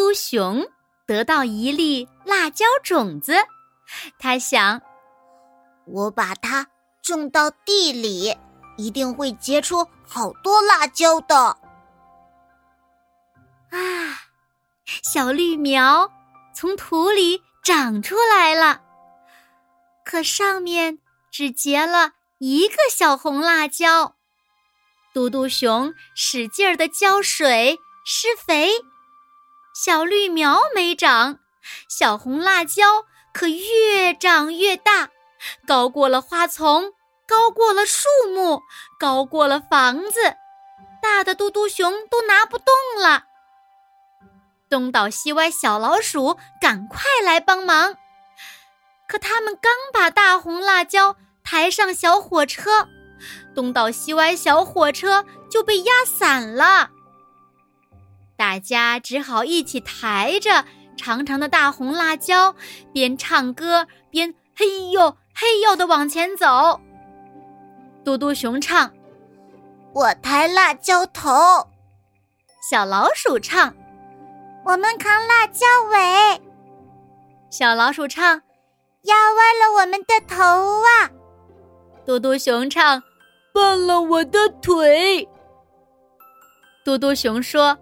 嘟嘟熊得到一粒辣椒种子，他想：我把它种到地里，一定会结出好多辣椒的。啊，小绿苗从土里长出来了，可上面只结了一个小红辣椒。嘟嘟熊使劲儿的浇水施肥。小绿苗没长，小红辣椒可越长越大，高过了花丛，高过了树木，高过了房子，大的嘟嘟熊都拿不动了。东倒西歪，小老鼠赶快来帮忙，可他们刚把大红辣椒抬上小火车，东倒西歪，小火车就被压散了。大家只好一起抬着长长的大红辣椒，边唱歌边嘿呦嘿呦的往前走。嘟嘟熊唱：“我抬辣椒头。”小老鼠唱：“我们扛辣椒尾。”小老鼠唱：“压歪了我们的头啊！”嘟嘟熊唱：“绊了我的腿。”嘟嘟熊说。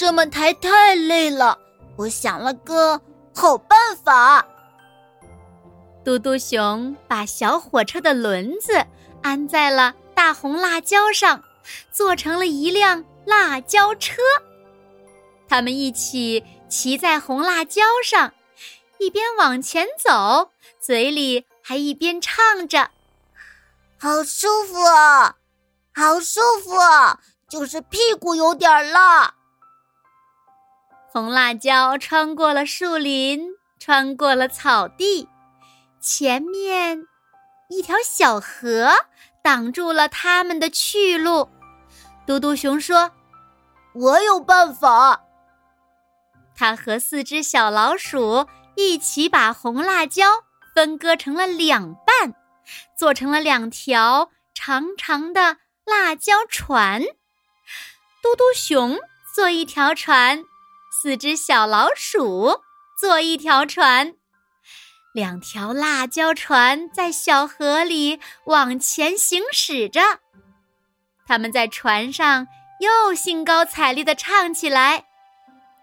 这么抬太累了，我想了个好办法。嘟嘟熊把小火车的轮子安在了大红辣椒上，做成了一辆辣椒车。他们一起骑在红辣椒上，一边往前走，嘴里还一边唱着：“好舒服啊，好舒服，就是屁股有点辣。”红辣椒穿过了树林，穿过了草地，前面一条小河挡住了他们的去路。嘟嘟熊说：“我有办法。”他和四只小老鼠一起把红辣椒分割成了两半，做成了两条长长的辣椒船。嘟嘟熊坐一条船。四只小老鼠坐一条船，两条辣椒船在小河里往前行驶着。他们在船上又兴高采烈地唱起来：“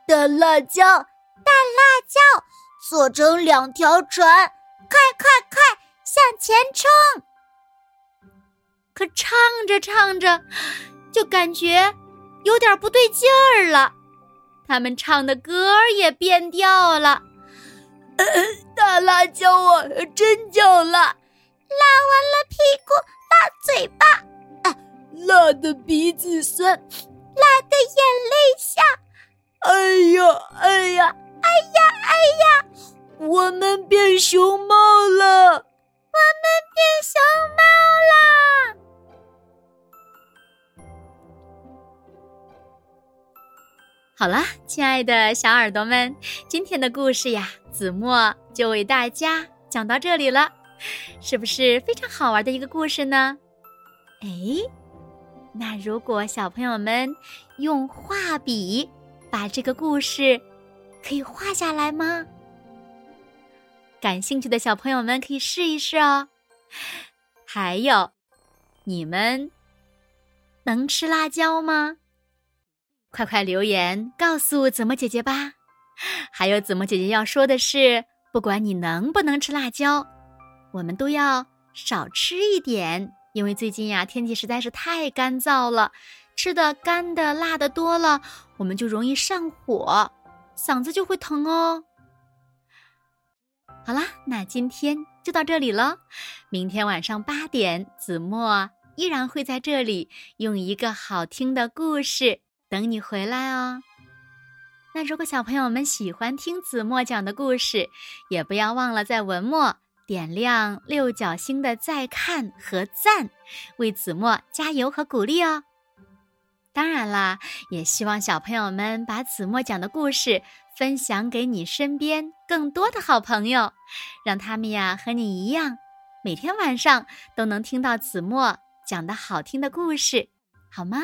大辣椒，大辣椒，做成两条船，快快快，向前冲！”可唱着唱着，就感觉有点不对劲儿了。他们唱的歌儿也变调了，大辣椒啊，真叫辣，辣完了屁股，辣嘴巴，啊，辣的鼻子酸，辣的眼泪下，哎呀，哎呀，哎呀，哎呀，我们变熊猫了，好了，亲爱的小耳朵们，今天的故事呀，子墨就为大家讲到这里了，是不是非常好玩的一个故事呢？哎，那如果小朋友们用画笔把这个故事可以画下来吗？感兴趣的小朋友们可以试一试哦。还有，你们能吃辣椒吗？快快留言告诉子墨姐姐吧！还有子墨姐姐要说的是，不管你能不能吃辣椒，我们都要少吃一点，因为最近呀天气实在是太干燥了，吃的干的辣的多了，我们就容易上火，嗓子就会疼哦。好啦，那今天就到这里了，明天晚上八点，子墨依然会在这里用一个好听的故事等你回来哦。那如果小朋友们喜欢听子墨讲的故事，也不要忘了在文末点亮六角星的再看和赞，为子墨加油和鼓励哦。当然啦，也希望小朋友们把子墨讲的故事分享给你身边更多的好朋友，让他们呀和你一样，每天晚上都能听到子墨讲的好听的故事，好吗？